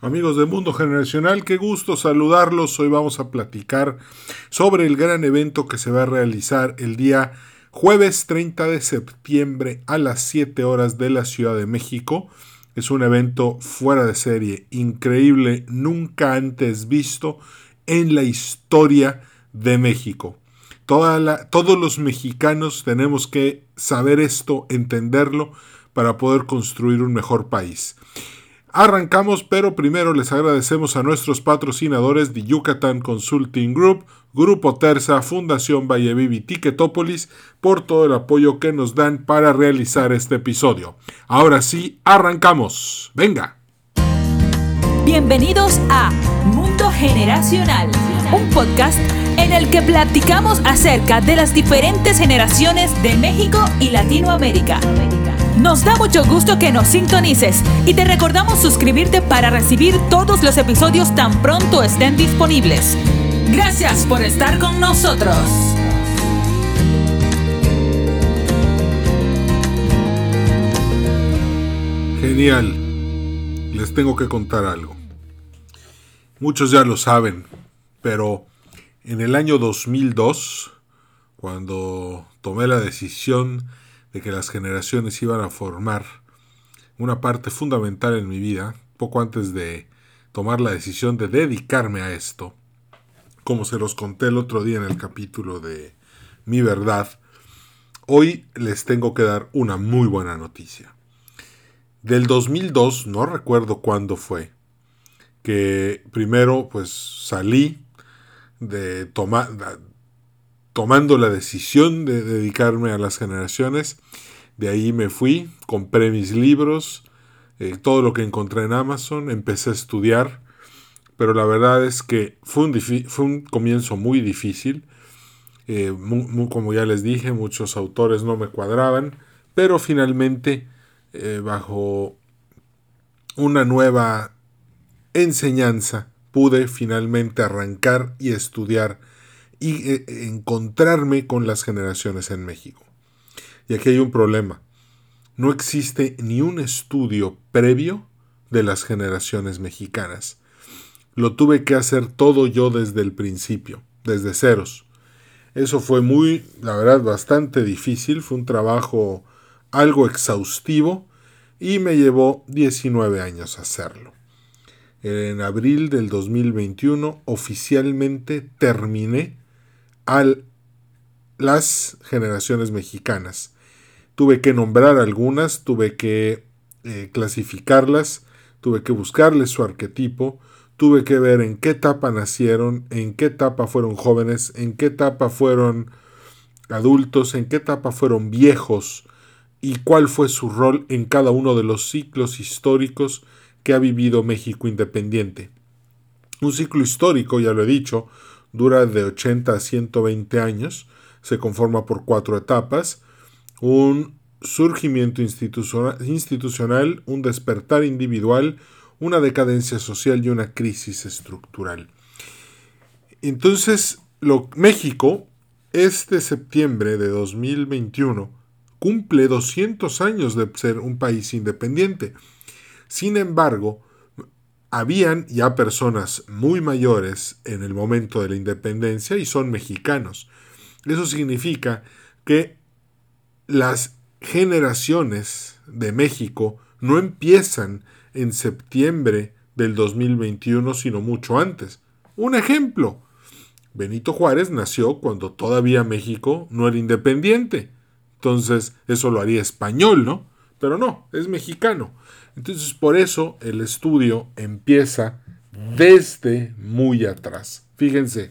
Amigos de Mundo Generacional, qué gusto saludarlos. Hoy vamos a platicar sobre el gran evento que se va a realizar el día jueves 30 de septiembre a las 7 horas de la Ciudad de México. Es un evento fuera de serie, increíble, nunca antes visto en la historia de México. todos los mexicanos tenemos que saber esto, entenderlo, para poder construir un mejor país. Arrancamos, pero primero les agradecemos a nuestros patrocinadores de Yucatán Consulting Group, Grupo Terza, Fundación Vallevivi Ticketopolis por todo el apoyo que nos dan para realizar este episodio. Ahora sí, arrancamos. Venga. Bienvenidos a Mundo Generacional, un podcast en el que platicamos acerca de las diferentes generaciones de México y Latinoamérica. Nos da mucho gusto que nos sintonices y te recordamos suscribirte para recibir todos los episodios tan pronto estén disponibles. Gracias por estar con nosotros. Genial. Les tengo que contar algo. Muchos ya lo saben, pero en el año 2002, cuando tomé la decisión de que las generaciones iban a formar una parte fundamental en mi vida, poco antes de tomar la decisión de dedicarme a esto, como se los conté el otro día en el capítulo de Mi verdad, hoy les tengo que dar una muy buena noticia. Del 2002, no recuerdo cuándo fue, que primero pues salí de tomar tomando la decisión de dedicarme a las generaciones. De ahí me fui, compré mis libros, eh, todo lo que encontré en Amazon, empecé a estudiar, pero la verdad es que fue un, fue un comienzo muy difícil. Eh, como ya les dije, muchos autores no me cuadraban, pero finalmente, eh, bajo una nueva enseñanza, pude finalmente arrancar y estudiar y eh, encontrarme con las generaciones en México. Y aquí hay un problema. No existe ni un estudio previo de las generaciones mexicanas. Lo tuve que hacer todo yo desde el principio, desde ceros. Eso fue muy, la verdad, bastante difícil, fue un trabajo algo exhaustivo y me llevó 19 años hacerlo. En abril del 2021 oficialmente terminé a las generaciones mexicanas. Tuve que nombrar algunas, tuve que eh, clasificarlas, tuve que buscarles su arquetipo, tuve que ver en qué etapa nacieron, en qué etapa fueron jóvenes, en qué etapa fueron adultos, en qué etapa fueron viejos y cuál fue su rol en cada uno de los ciclos históricos que ha vivido México independiente. Un ciclo histórico, ya lo he dicho, dura de 80 a 120 años, se conforma por cuatro etapas, un surgimiento institucional, un despertar individual, una decadencia social y una crisis estructural. Entonces, lo, México, este septiembre de 2021, cumple 200 años de ser un país independiente. Sin embargo, habían ya personas muy mayores en el momento de la independencia y son mexicanos. Eso significa que las generaciones de México no empiezan en septiembre del 2021, sino mucho antes. Un ejemplo. Benito Juárez nació cuando todavía México no era independiente. Entonces, eso lo haría español, ¿no? Pero no, es mexicano. Entonces por eso el estudio empieza desde muy atrás. Fíjense,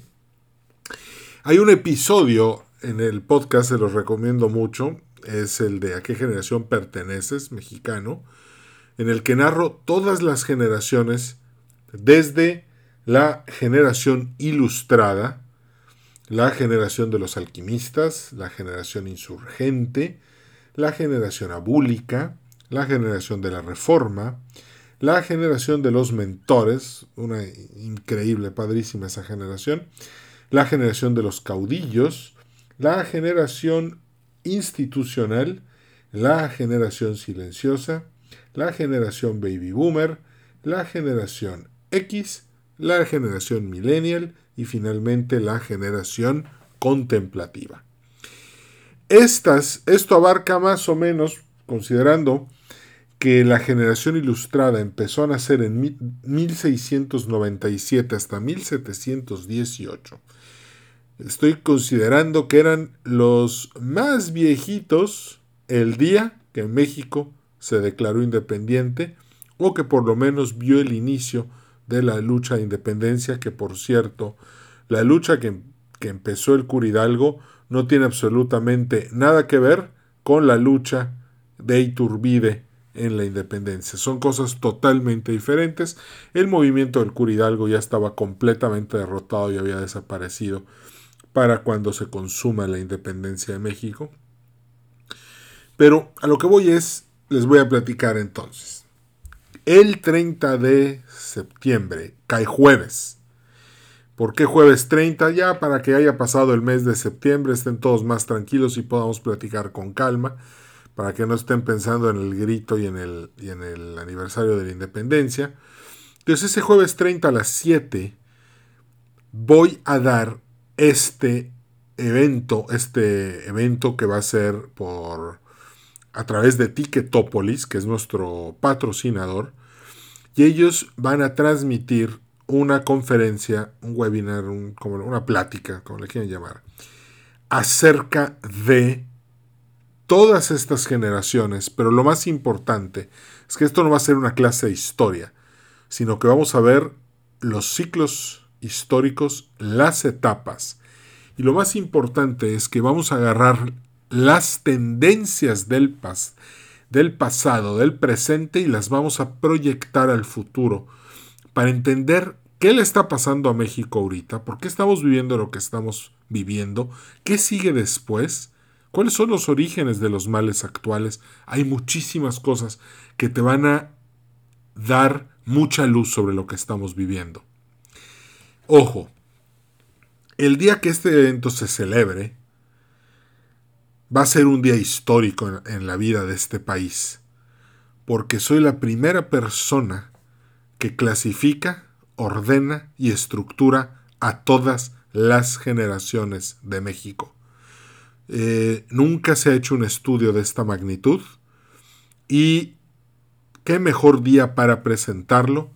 hay un episodio en el podcast, se los recomiendo mucho, es el de a qué generación perteneces, mexicano, en el que narro todas las generaciones desde la generación ilustrada, la generación de los alquimistas, la generación insurgente, la generación abúlica, la generación de la reforma, la generación de los mentores, una increíble, padrísima esa generación, la generación de los caudillos, la generación institucional, la generación silenciosa, la generación baby boomer, la generación X, la generación millennial y finalmente la generación contemplativa. Estas, esto abarca más o menos, considerando que la generación ilustrada empezó a nacer en 1697 hasta 1718. Estoy considerando que eran los más viejitos el día que México se declaró independiente o que por lo menos vio el inicio de la lucha de independencia, que por cierto, la lucha que, que empezó el Curidalgo no tiene absolutamente nada que ver con la lucha de Iturbide en la independencia. Son cosas totalmente diferentes. El movimiento del Curidalgo ya estaba completamente derrotado y había desaparecido para cuando se consuma la independencia de México. Pero a lo que voy es, les voy a platicar entonces. El 30 de septiembre, cae jueves. ¿Por qué jueves 30? Ya para que haya pasado el mes de septiembre, estén todos más tranquilos y podamos platicar con calma para que no estén pensando en el grito y en el, y en el aniversario de la independencia. Entonces ese jueves 30 a las 7 voy a dar este evento, este evento que va a ser por a través de Ticketopolis, que es nuestro patrocinador, y ellos van a transmitir una conferencia, un webinar, una plática, como le quieran llamar, acerca de todas estas generaciones, pero lo más importante es que esto no va a ser una clase de historia, sino que vamos a ver los ciclos históricos, las etapas. Y lo más importante es que vamos a agarrar las tendencias del, pas del pasado, del presente y las vamos a proyectar al futuro para entender qué le está pasando a México ahorita, por qué estamos viviendo lo que estamos viviendo, qué sigue después ¿Cuáles son los orígenes de los males actuales? Hay muchísimas cosas que te van a dar mucha luz sobre lo que estamos viviendo. Ojo, el día que este evento se celebre va a ser un día histórico en, la vida de este país, porque soy la primera persona que clasifica, ordena y estructura a todas las generaciones de México. Eh, nunca se ha hecho un estudio de esta magnitud y qué mejor día para presentarlo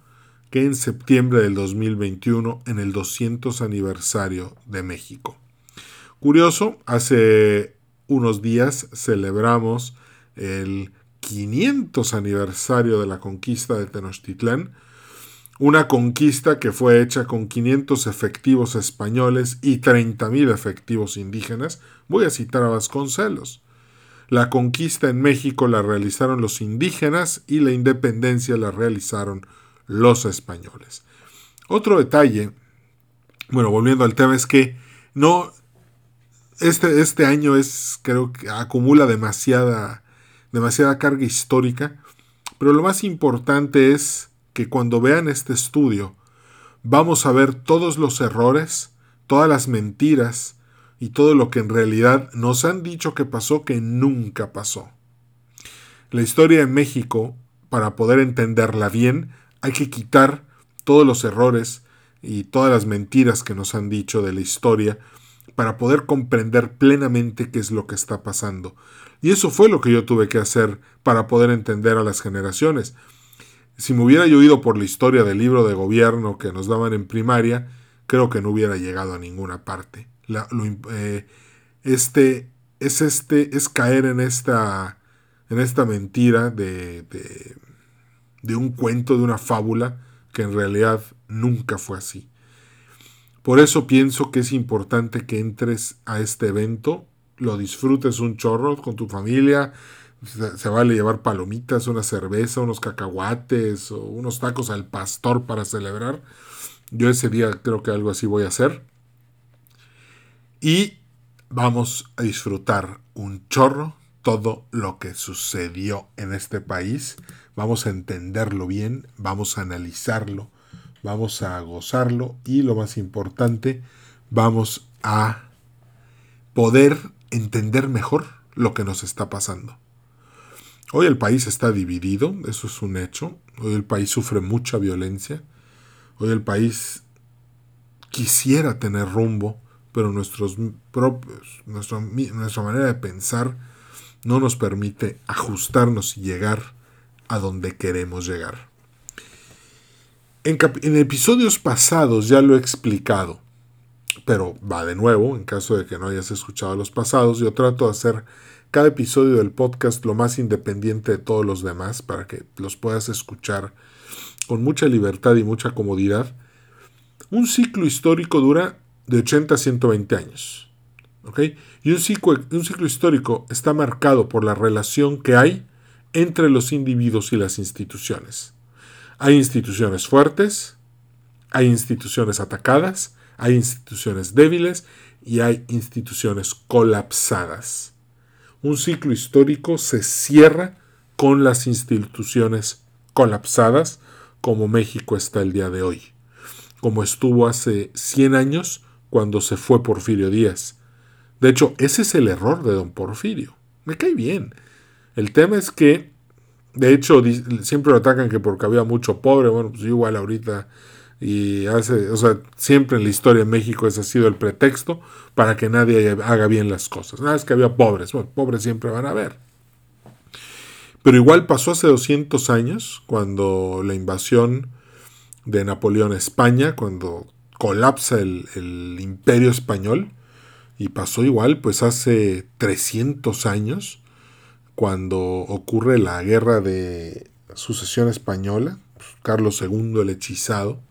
que en septiembre del 2021 en el 200 aniversario de México. Curioso, hace unos días celebramos el 500 aniversario de la conquista de Tenochtitlán, una conquista que fue hecha con 500 efectivos españoles y 30.000 efectivos indígenas. Voy a citar a Vasconcelos. La conquista en México la realizaron los indígenas y la independencia la realizaron los españoles. Otro detalle, bueno, volviendo al tema, es que no, este, este año es, creo que acumula demasiada, demasiada carga histórica, pero lo más importante es que cuando vean este estudio vamos a ver todos los errores, todas las mentiras y todo lo que en realidad nos han dicho que pasó que nunca pasó. La historia de México, para poder entenderla bien, hay que quitar todos los errores y todas las mentiras que nos han dicho de la historia para poder comprender plenamente qué es lo que está pasando. Y eso fue lo que yo tuve que hacer para poder entender a las generaciones. Si me hubiera yo oído por la historia del libro de gobierno que nos daban en primaria, creo que no hubiera llegado a ninguna parte. Eh, este es este es caer en esta en esta mentira de, de, de un cuento, de una fábula, que en realidad nunca fue así. Por eso pienso que es importante que entres a este evento, lo disfrutes un chorro con tu familia, se, vale llevar palomitas, una cerveza, unos cacahuates o unos tacos al pastor para celebrar. Yo ese día creo que algo así voy a hacer. Y vamos a disfrutar un chorro todo lo que sucedió en este país. Vamos a entenderlo bien, vamos a analizarlo, vamos a gozarlo y lo más importante, vamos a poder entender mejor lo que nos está pasando. Hoy el país está dividido, eso es un hecho. Hoy el país sufre mucha violencia. Hoy el país quisiera tener rumbo, pero nuestros propios, nuestra, nuestra manera de pensar no nos permite ajustarnos y llegar a donde queremos llegar. En, en, episodios pasados ya lo he explicado, pero va de nuevo, en caso de que no hayas escuchado los pasados, yo trato de hacer cada episodio del podcast lo más independiente de todos los demás para que los puedas escuchar con mucha libertad y mucha comodidad. Un ciclo histórico dura de 80 a 120 años. Y un ciclo, un ciclo histórico está marcado por la relación que hay entre los individuos y las instituciones. Hay instituciones fuertes, hay instituciones atacadas, hay instituciones débiles y hay instituciones colapsadas. Un ciclo histórico se cierra con las instituciones colapsadas como México está el día de hoy, como estuvo hace 100 años cuando se fue Porfirio Díaz. De hecho, ese es el error de don Porfirio. Me cae bien. El tema es que de hecho, siempre lo atacan que porque había mucho pobre. Bueno, pues igual ahorita. Y hace, o sea, siempre en la historia de México ese ha sido el pretexto para que nadie haga bien las cosas. Nada es que había pobres. Bueno, pobres siempre van a haber. Pero igual pasó hace 200 años, cuando la invasión de Napoleón a España, cuando colapsa el, el imperio español. Y pasó igual, pues hace 300 años cuando ocurre la guerra de sucesión española, Carlos II el hechizado,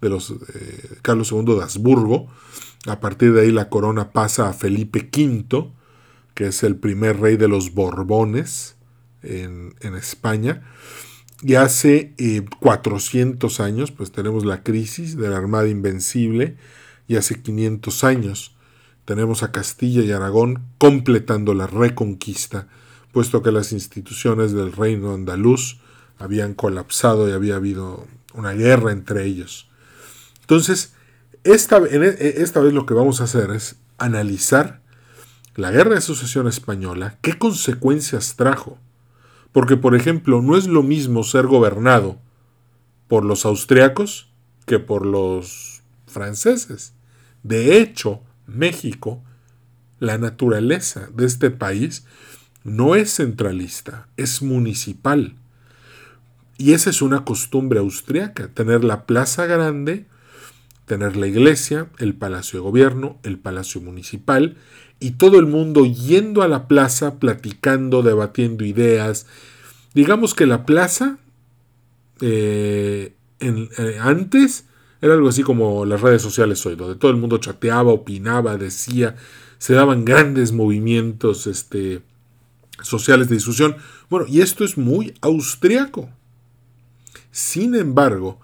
de los, eh, Carlos II de Habsburgo, a partir de ahí la corona pasa a Felipe V, que es el primer rey de los Borbones en, España, y hace 400 eh, años, pues tenemos la crisis de la Armada Invencible, y hace 500 años tenemos a Castilla y Aragón completando la reconquista puesto que las instituciones del reino andaluz habían colapsado y había habido una guerra entre ellos. Entonces, esta, e, esta vez lo que vamos a hacer es analizar la guerra de sucesión española, qué consecuencias trajo. Porque, por ejemplo, no es lo mismo ser gobernado por los austriacos que por los franceses. De hecho, México, la naturaleza de este país, no es centralista, es municipal. Y esa es una costumbre austriaca, tener la plaza grande, tener la iglesia, el palacio de gobierno, el palacio municipal, y todo el mundo yendo a la plaza, platicando, debatiendo ideas. Digamos que la plaza eh, eh, antes era algo así como las redes sociales hoy, donde todo el mundo chateaba, opinaba, decía, se daban grandes movimientos, este, sociales de discusión. Bueno, y esto es muy austriaco. Sin embargo,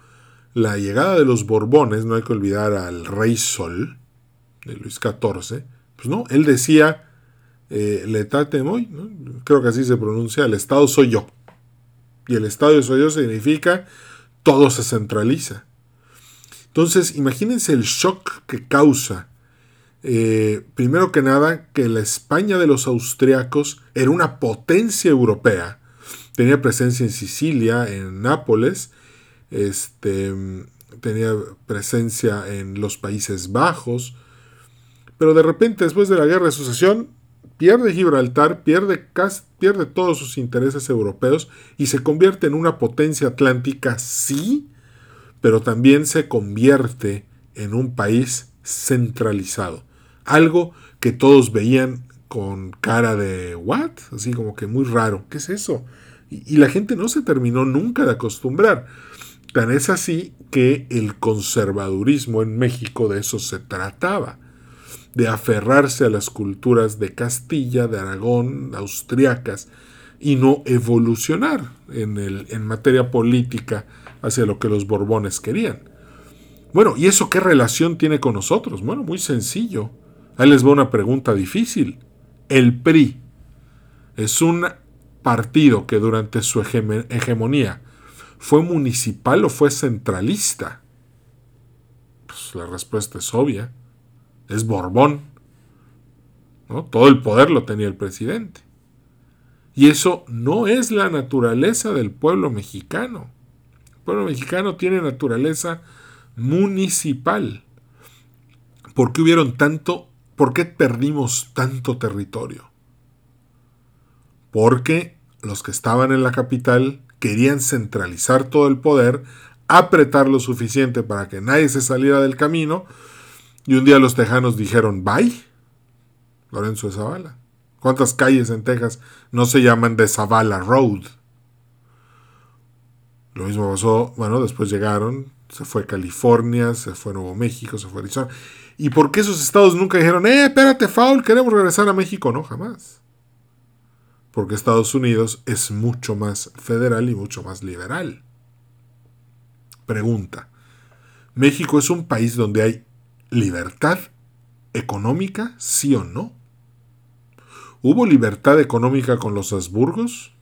la llegada de los Borbones, no hay que olvidar al Rey Sol, de Luis XIV, pues no, él decía, eh, letate muy, creo que así se pronuncia, el Estado soy yo. Y el Estado soy yo significa todo se centraliza. Entonces, imagínense el shock que causa eh, primero que nada, que la España de los austriacos era una potencia europea. Tenía presencia en Sicilia, en Nápoles, este, tenía presencia en los Países Bajos, pero de repente, después de la guerra de sucesión, pierde Gibraltar, pierde, pierde todos sus intereses europeos y se convierte en una potencia atlántica, sí, pero también se convierte en un país centralizado. Algo que todos veían con cara de ¿what? Así como que muy raro. ¿Qué es eso? Y, la gente no se terminó nunca de acostumbrar. Tan es así que el conservadurismo en México de eso se trataba, de aferrarse a las culturas de Castilla, de Aragón, austriacas, y no evolucionar en, el, en materia política hacia lo que los Borbones querían. Bueno, ¿y eso qué relación tiene con nosotros? Bueno, muy sencillo. Ahí les va una pregunta difícil. El PRI es un partido que durante su hegemonía fue municipal o fue centralista. Pues la respuesta es obvia. Es Borbón. Todo el poder lo tenía el presidente. Y eso no es la naturaleza del pueblo mexicano. El pueblo mexicano tiene naturaleza municipal. ¿Por qué hubieron tanto, por qué perdimos tanto territorio? Porque los que estaban en la capital querían centralizar todo el poder, apretar lo suficiente para que nadie se saliera del camino, y un día los tejanos dijeron, bye, Lorenzo de Zavala. ¿Cuántas calles en Texas no se llaman de Zavala Road? Lo mismo pasó, bueno, después llegaron, se fue California, se fue Nuevo México, se fue Arizona. ¿Y por qué esos estados nunca dijeron, eh, espérate, Faul, queremos regresar a México? No, jamás. Porque Estados Unidos es mucho más federal y mucho más liberal. Pregunta. ¿México es un país donde hay libertad económica, sí o no? ¿Hubo libertad económica con los Habsburgos?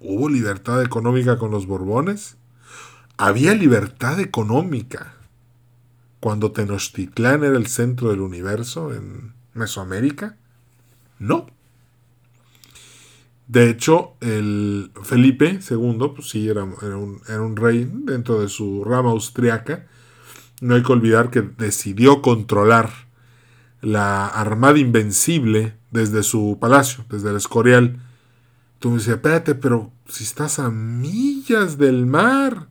¿Hubo libertad económica con los Borbones? ¿Había libertad económica cuando Tenochtitlán era el centro del universo en Mesoamérica? No. De hecho, el Felipe II, pues sí, era, un, era un rey dentro de su rama austriaca. No hay que olvidar que decidió controlar la Armada Invencible desde su palacio, desde el Escorial. Tú me decías, espérate, pero si estás a millas del mar,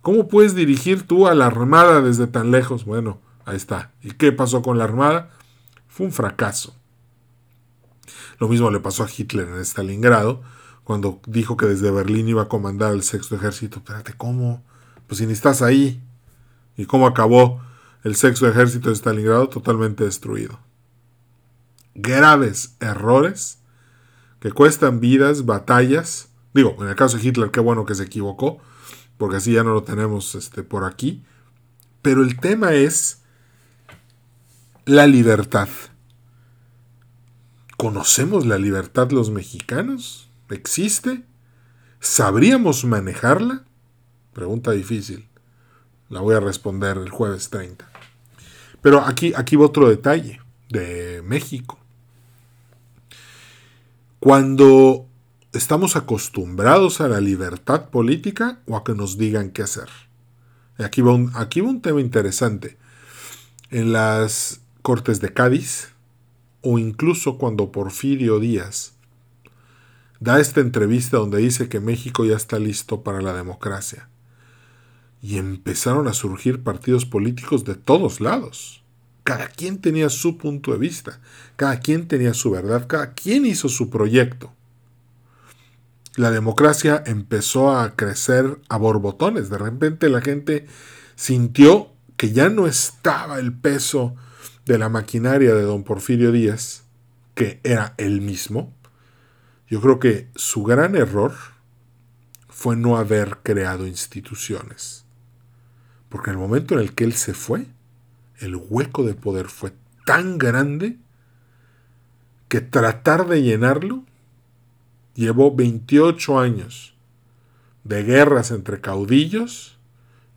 ¿cómo puedes dirigir tú a la Armada desde tan lejos? Bueno, ahí está. ¿Y qué pasó con la Armada? Fue un fracaso. Lo mismo le pasó a Hitler en Stalingrado, cuando dijo que desde Berlín iba a comandar el sexto ejército. Espérate, ¿cómo? Pues si ni estás ahí. ¿Y cómo acabó el sexto ejército de Stalingrado? Totalmente destruido graves errores que cuestan vidas, batallas. Digo, en el caso de Hitler, qué bueno que se equivocó, porque así ya no lo tenemos este, por aquí. Pero el tema es la libertad. ¿Conocemos la libertad los mexicanos? ¿Existe? ¿Sabríamos manejarla? Pregunta difícil. La voy a responder el jueves 30. Pero aquí, aquí va otro detalle de México. Cuando estamos acostumbrados a la libertad política o a que nos digan qué hacer. Aquí va un, aquí va un tema interesante. En las Cortes de Cádiz, o incluso cuando Porfirio Díaz da esta entrevista donde dice que México ya está listo para la democracia. Y empezaron a surgir partidos políticos de todos lados. Cada quien tenía su punto de vista, cada quien tenía su verdad, cada quien hizo su proyecto. La democracia empezó a crecer a borbotones. De repente la gente sintió que ya no estaba el peso de la maquinaria de don Porfirio Díaz, que era él mismo. Yo creo que su gran error fue no haber creado instituciones. Porque en el momento en el que él se fue, el hueco de poder fue tan grande que tratar de llenarlo llevó 28 años de guerras entre caudillos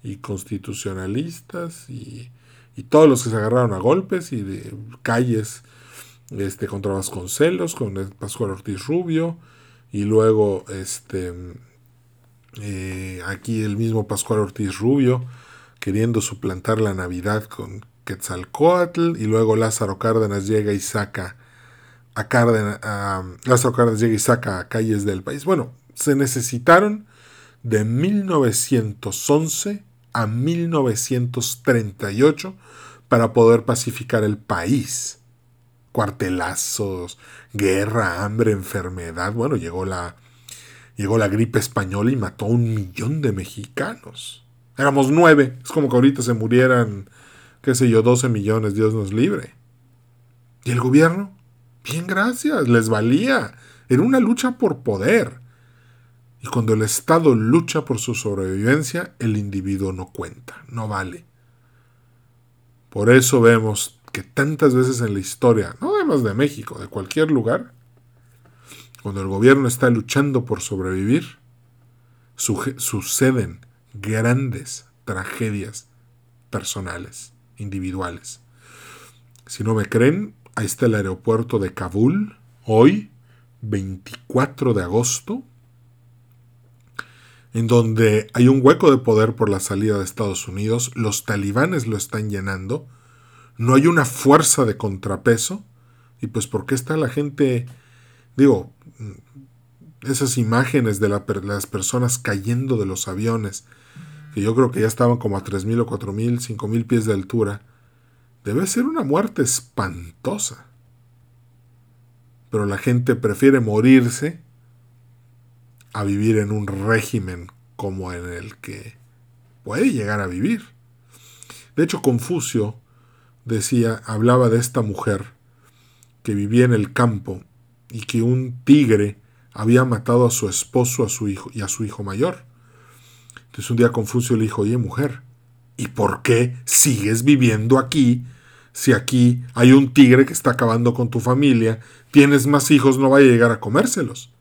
y constitucionalistas y, todos los que se agarraron a golpes y de calles este, contra Vasconcelos, con Pascual Ortiz Rubio, y luego este, eh, aquí el mismo Pascual Ortiz Rubio queriendo suplantar la Navidad con Quetzalcoatl y luego Lázaro Cárdenas llega y saca a Cárdenas, Lázaro Cárdenas llega y saca a calles del país. Bueno, se necesitaron de 1911 a 1938 para poder pacificar el país. Cuartelazos, guerra, hambre, enfermedad. Bueno, llegó la, llegó la gripe española y mató a un millón de mexicanos. Éramos nueve. Es como que ahorita se murieran qué sé yo, 12 millones, Dios nos libre. ¿Y el gobierno? Bien, gracias, les valía. Era una lucha por poder. Y cuando el Estado lucha por su sobrevivencia, el individuo no cuenta, no vale. Por eso vemos que tantas veces en la historia, no además de México, de cualquier lugar, cuando el gobierno está luchando por sobrevivir, suceden grandes tragedias personales individuales. Si no me creen, ahí está el aeropuerto de Kabul, hoy, 24 de agosto, en donde hay un hueco de poder por la salida de Estados Unidos, los talibanes lo están llenando, no hay una fuerza de contrapeso, y pues ¿por qué está la gente, digo, esas imágenes de las personas cayendo de los aviones, que yo creo que ya estaban como a 3.000 o 4.000, 5.000 pies de altura, debe ser una muerte espantosa. Pero la gente prefiere morirse a vivir en un régimen como en el que puede llegar a vivir. De hecho, Confucio decía, hablaba de esta mujer que vivía en el campo y que un tigre había matado a su esposo a su hijo y a su hijo mayor. Entonces un día Confucio le dijo, oye mujer, ¿y por qué sigues viviendo aquí si aquí hay un tigre que está acabando con tu familia, tienes más hijos, no vaya a llegar a comérselos?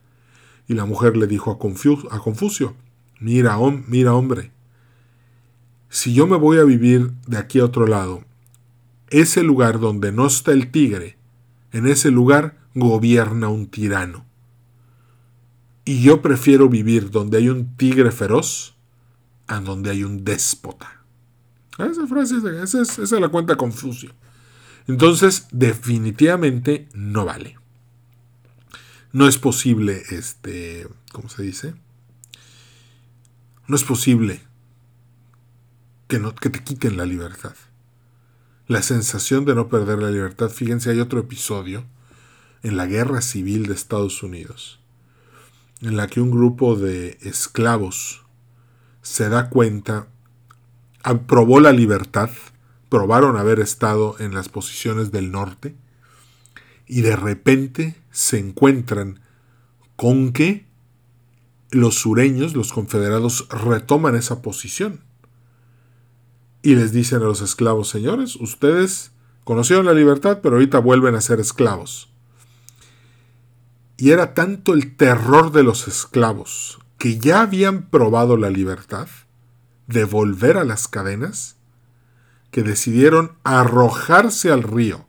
Y la mujer le dijo a, Confucio, mira, hombre, si yo me voy a vivir de aquí a otro lado, ese lugar donde no está el tigre, en ese lugar gobierna un tirano. Y yo prefiero vivir donde hay un tigre feroz a donde hay un déspota. Esa frase, esa es, esa la cuenta Confucio. Entonces, definitivamente no vale. No es posible, este, ¿cómo se dice? No es posible que, no, que te quiten la libertad. La sensación de no perder la libertad. Fíjense, hay otro episodio en la guerra civil de Estados Unidos en la que un grupo de esclavos se da cuenta, aprobó la libertad, probaron haber estado en las posiciones del norte y de repente se encuentran con que los sureños, los confederados, retoman esa posición y les dicen a los esclavos, señores, ustedes conocieron la libertad, pero ahorita vuelven a ser esclavos. Y era tanto el terror de los esclavos, que ya habían probado la libertad, de volver a las cadenas, que decidieron arrojarse al río,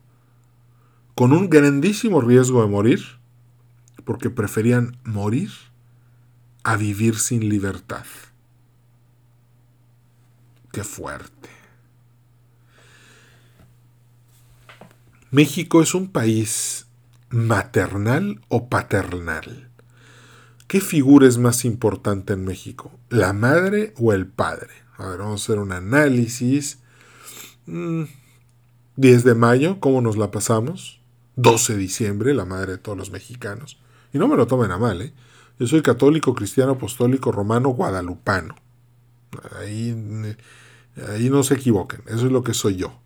con un grandísimo riesgo de morir, porque preferían morir a vivir sin libertad. Qué fuerte. México es un país maternal o paternal. ¿Qué figura es más importante en México? ¿La madre o el padre? A ver, vamos a hacer un análisis. 10 mm, de mayo, ¿cómo nos la pasamos? 12 de diciembre, la madre de todos los mexicanos. Y no me lo tomen a mal, ¿eh? Yo soy católico, cristiano, apostólico, romano, guadalupano. Ahí, ahí no se equivoquen, eso es lo que soy yo.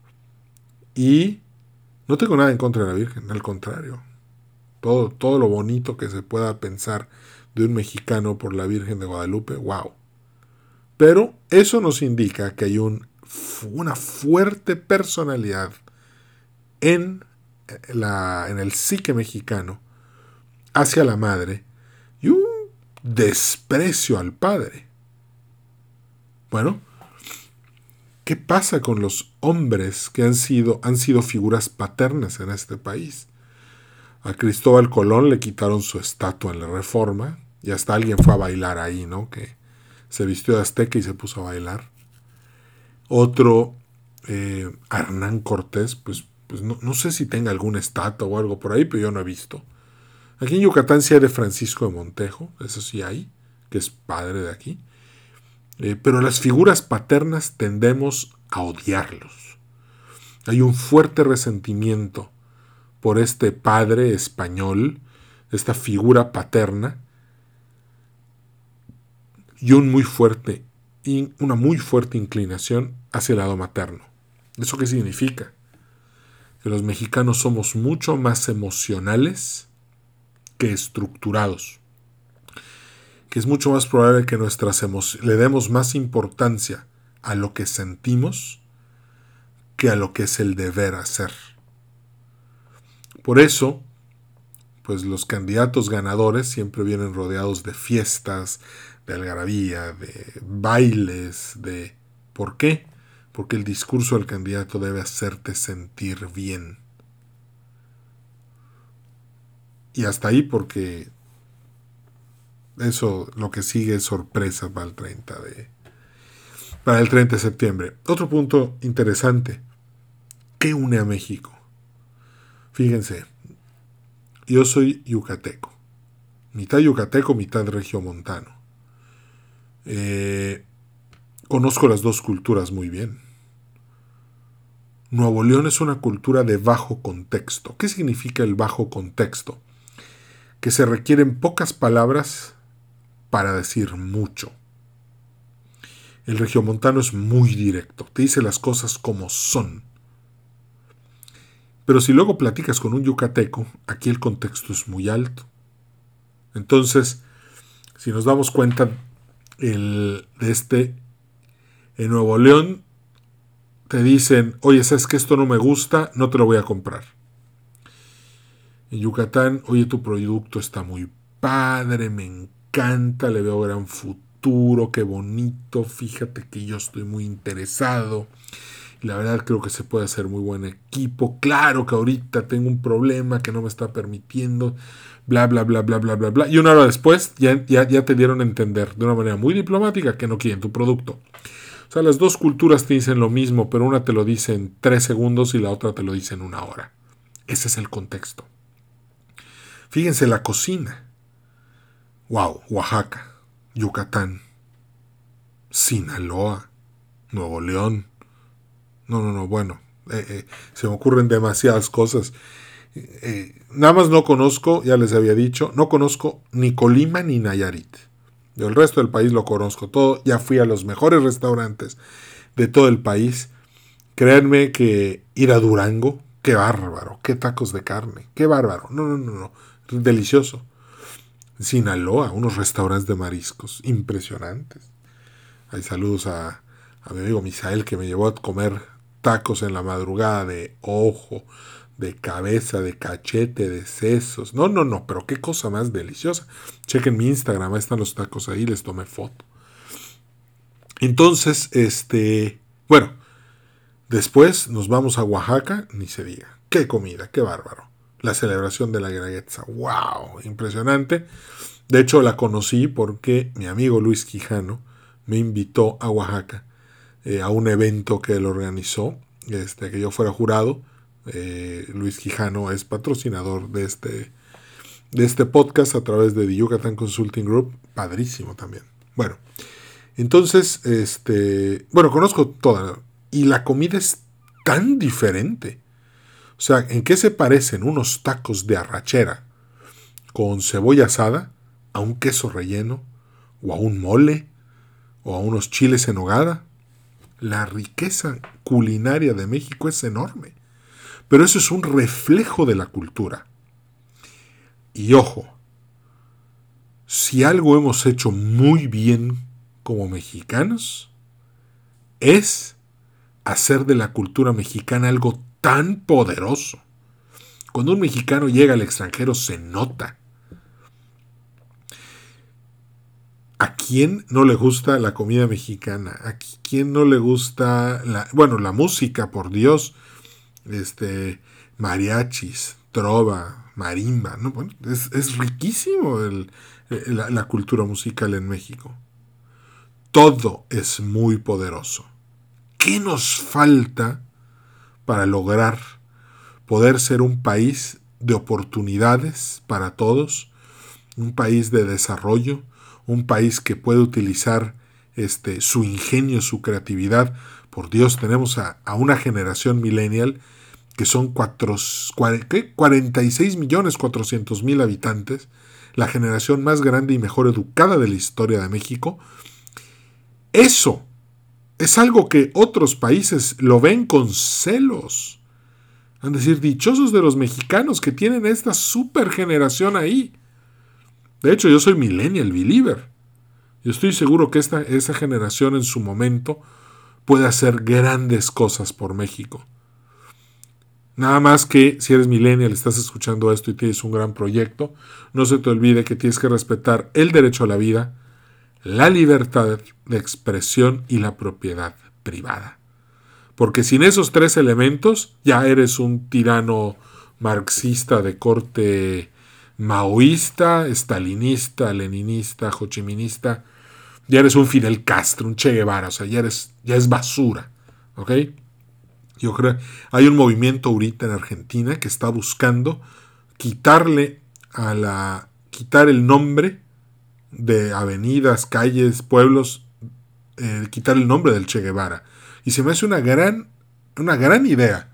Y no tengo nada en contra de la Virgen, al contrario todo, todo lo bonito que se pueda pensar de un mexicano por la Virgen de Guadalupe, wow. Pero eso nos indica que hay un, una fuerte personalidad en, la, en el psique mexicano hacia la madre y un desprecio al padre. Bueno, ¿qué pasa con los hombres que han sido, han sido figuras paternas en este país? A Cristóbal Colón le quitaron su estatua en la Reforma y hasta alguien fue a bailar ahí, ¿no? Que se vistió de azteca y se puso a bailar. Otro, eh, Hernán Cortés, pues, pues no, sé si tenga alguna estatua o algo por ahí, pero yo no he visto. Aquí en Yucatán sí hay de Francisco de Montejo, eso sí hay, que es padre de aquí. Eh, pero las figuras paternas tendemos a odiarlos. Hay un fuerte resentimiento por este padre español, esta figura paterna, y un muy fuerte, una muy fuerte inclinación hacia el lado materno. ¿Eso qué significa? Los mexicanos somos mucho más emocionales que estructurados. Que es mucho más probable que nuestras le demos más importancia a lo que sentimos que a lo que es el deber hacer. Por eso, pues los candidatos ganadores siempre vienen rodeados de fiestas, de algarabía, de bailes, de... ¿Por qué? Porque el discurso del candidato debe hacerte sentir bien. Y hasta ahí porque eso lo que sigue es sorpresa para el 30 de para el 30 de septiembre. Otro punto interesante. ¿Qué une a México? Fíjense, yo soy yucateco. Mitad yucateco, mitad regiomontano. Eh, conozco las dos culturas muy bien. Nuevo León es una cultura de bajo contexto. ¿Qué significa el bajo contexto? Que se requieren pocas palabras para decir mucho. El regiomontano es muy directo, te dice las cosas como son. Pero si luego platicas con un yucateco, aquí el contexto es muy alto. Entonces, si nos damos cuenta el, de este, en Nuevo León te dicen, oye, sabes que esto no me gusta, no te lo voy a comprar. En Yucatán, oye, tu producto está muy padre, me encanta, le veo gran futuro, qué bonito, fíjate que yo estoy muy interesado. La verdad creo que se puede hacer muy buen equipo. Claro que ahorita tengo un problema que no me está permitiendo. Bla, bla, bla, bla, bla, bla, bla. Y una hora después ya, ya, ya te dieron a entender de una manera muy diplomática que no quieren tu producto. O sea, las dos culturas te dicen lo mismo, pero una te lo dice en tres segundos y la otra te lo dice en una hora. Ese es el contexto. Fíjense la cocina. Wow, Oaxaca, Yucatán, Sinaloa, Nuevo León. No, no, no, bueno, eh, eh, se me ocurren demasiadas cosas. Eh, nada más no conozco, ya les había dicho, no conozco ni Colima ni Nayarit. Yo el resto del país lo conozco todo, ya fui a los mejores restaurantes de todo el país. Créanme que ir a Durango, qué bárbaro, qué tacos de carne, qué bárbaro. No, no, no, no, delicioso. Sinaloa, unos restaurantes de mariscos impresionantes. Hay saludos a, a mi amigo Misael que me llevó a comer tacos en la madrugada de ojo, de cabeza, de cachete, de sesos. No, no, no, pero qué cosa más deliciosa. Chequen mi Instagram, ahí están los tacos ahí, les tomé foto. Entonces, este, bueno, después nos vamos a Oaxaca, ni se diga. Qué comida, qué bárbaro. La celebración de la Guelaguetza, wow, impresionante. De hecho, la conocí porque mi amigo Luis Quijano me invitó a Oaxaca eh, a un evento que él organizó, este, que yo fuera jurado eh, Luis Quijano es patrocinador de este, de este podcast a través de The Yucatan Consulting Group. Padrísimo también. Bueno, entonces, este, bueno, conozco toda. Y la comida es tan diferente. O sea, ¿en qué se parecen unos tacos de arrachera con cebolla asada a un queso relleno o a un mole o a unos chiles en hogada? La riqueza culinaria de México es enorme. Pero eso es un reflejo de la cultura. Y ojo, si algo hemos hecho muy bien como mexicanos, es hacer de la cultura mexicana algo tan poderoso. Cuando un mexicano llega al extranjero se nota. ¿A quién no le gusta la comida mexicana? ¿A quién no le gusta la, bueno, la música, por Dios? Este, mariachis, trova, marimba. ¿no? es, riquísimo la, la cultura musical en México. Todo es muy poderoso. ¿Qué nos falta para lograr poder ser un país de oportunidades para todos, un país de desarrollo, un país que puede utilizar este, su ingenio, su creatividad. Por Dios, tenemos a, a una generación millennial que son 46 millones 400 mil habitantes, la generación más grande y mejor educada de la historia de México, eso es algo que otros países lo ven con celos. Han decir, dichosos de los mexicanos que tienen esta super generación ahí. De hecho, yo soy millennial believer. Yo estoy seguro que esta, esa generación en su momento puede hacer grandes cosas por México. Nada más que si eres millennial, estás escuchando esto y tienes un gran proyecto, no se te olvide que tienes que respetar el derecho a la vida, la libertad de expresión y la propiedad privada. Porque sin esos tres elementos ya eres un tirano marxista de corte maoísta, estalinista, leninista, hochiminista, ya eres un Fidel Castro, un Che Guevara, o sea, ya eres, ya es basura, ¿ok? Yo creo, hay un movimiento ahorita en Argentina que está buscando quitarle a la, quitar el nombre de avenidas, calles, pueblos, eh, quitar el nombre del Che Guevara. Y se me hace una gran, una gran idea.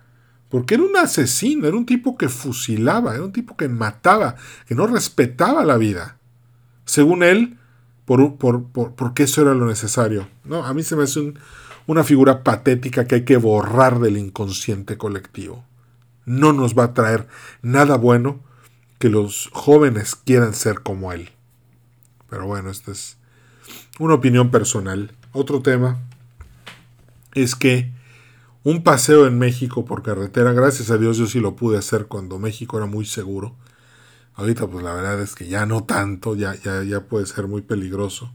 Porque era un asesino, era un tipo que fusilaba, era un tipo que mataba, que no respetaba la vida. Según él, por, por, por, porque eso era lo necesario. No, a mí se me hace una figura patética que hay que borrar del inconsciente colectivo. No nos va a traer nada bueno que los jóvenes quieran ser como él. Pero bueno, esta es una opinión personal. Otro tema es que un paseo en México por carretera, gracias a Dios yo sí lo pude hacer cuando México era muy seguro. Ahorita pues la verdad es que ya no tanto, ya, ya, ya puede ser muy peligroso.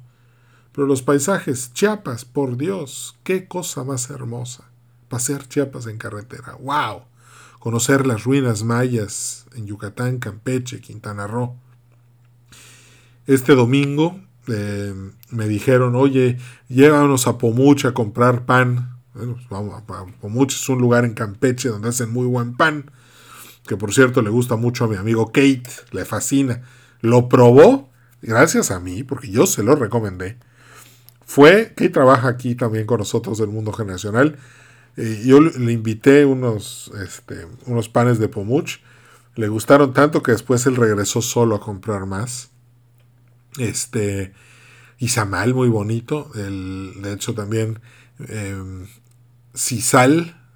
Pero los paisajes, Chiapas, por Dios, qué cosa más hermosa. Pasear Chiapas en carretera, wow. Conocer las ruinas mayas en Yucatán, Campeche, Quintana Roo. Este domingo eh, me dijeron, oye, llévanos a Pomucha a comprar pan bueno, pues vamos, mucho es un lugar en Campeche donde hacen muy buen pan, que por cierto le gusta mucho a mi amigo Kate, le fascina. Lo probó gracias a mí, porque yo se lo recomendé. Fue, Kate trabaja aquí también con nosotros del mundo generacional. Eh, yo le invité unos, este, unos panes de Pomuch. Le gustaron tanto que después él regresó solo a comprar más. Este, Izamal, muy bonito. El, de hecho, también eh,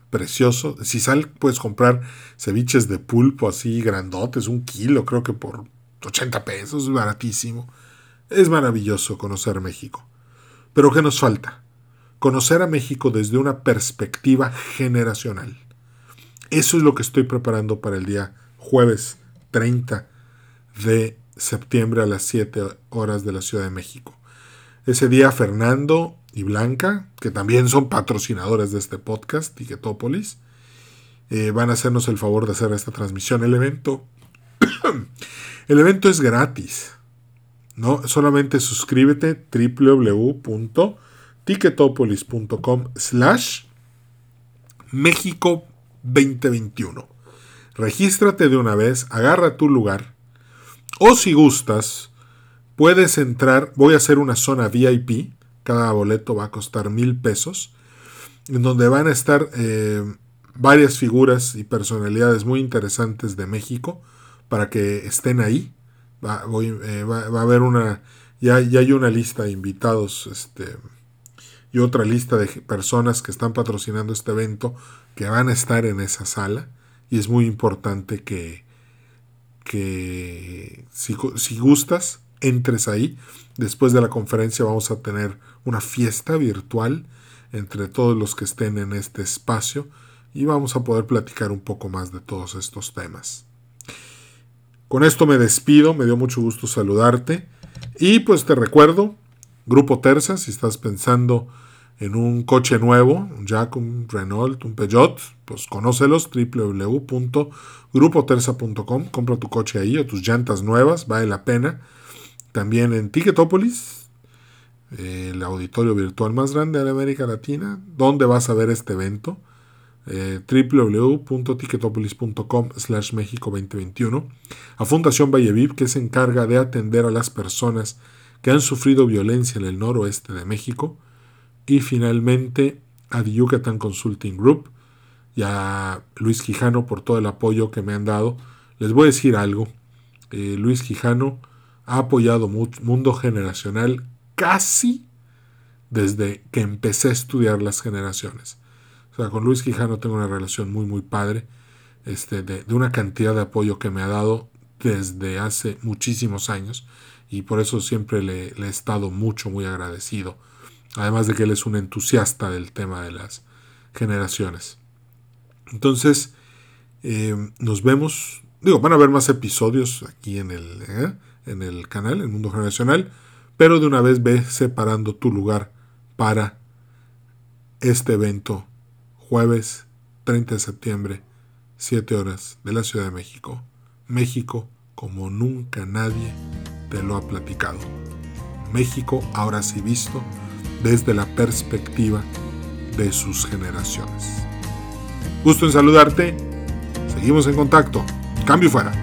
precioso. Sisal puedes comprar ceviches de pulpo así grandotes, un kilo creo que por 80 pesos, baratísimo. Es maravilloso conocer México. Pero ¿qué nos falta? Conocer a México desde una perspectiva generacional. Eso es lo que estoy preparando para el día jueves 30 de septiembre a las 7 horas de la Ciudad de México. Ese día Fernando y Blanca, que también son patrocinadores de este podcast, Ticketopolis, eh, van a hacernos el favor de hacer esta transmisión. El evento, el evento es gratis. ¿No? Solamente suscríbete www.ticketopolis.com slash México 2021. Regístrate de una vez, agarra tu lugar. O si gustas, puedes entrar, voy a hacer una zona VIP cada boleto va a costar mil pesos, en donde van a estar eh, varias figuras y personalidades muy interesantes de México para que estén ahí. Va, eh, a haber una, ya, ya, hay una lista de invitados este, y otra lista de personas que están patrocinando este evento que van a estar en esa sala y es muy importante que, que si, si gustas, entres ahí. Después de la conferencia vamos a tener una fiesta virtual entre todos los que estén en este espacio y vamos a poder platicar un poco más de todos estos temas. Con esto me despido, me dio mucho gusto saludarte. Y pues te recuerdo, Grupo Terza, si estás pensando en un coche nuevo, un Jack, un Renault, un Peugeot, pues conócelos www.grupoterza.com, compra tu coche ahí o tus llantas nuevas, vale la pena. También en Ticketopolis, el auditorio virtual más grande de América Latina, donde vas a ver este evento, eh, www.ticketopolis.com slash México 2021, a Fundación Valleviv, que se encarga de atender a las personas que han sufrido violencia en el noroeste de México, y finalmente a The Yucatan Consulting Group y a Luis Quijano por todo el apoyo que me han dado. Les voy a decir algo, eh, Luis Quijano ha apoyado Mundo Generacional casi desde que empecé a estudiar las generaciones. O sea, con Luis Quijano tengo una relación muy, muy padre, este, de, una cantidad de apoyo que me ha dado desde hace muchísimos años y por eso siempre le, he estado mucho, muy agradecido. Además de que él es un entusiasta del tema de las generaciones. Entonces, eh, nos vemos. Digo, van a haber más episodios aquí en el, ¿eh? en el canal, en Mundo Generacional pero de una vez ve separando tu lugar para este evento, jueves 30 de septiembre, 7 horas de la Ciudad de México, México como nunca nadie te lo ha platicado. México ahora sí visto desde la perspectiva de sus generaciones. Gusto en saludarte. Seguimos en contacto. Cambio fuera.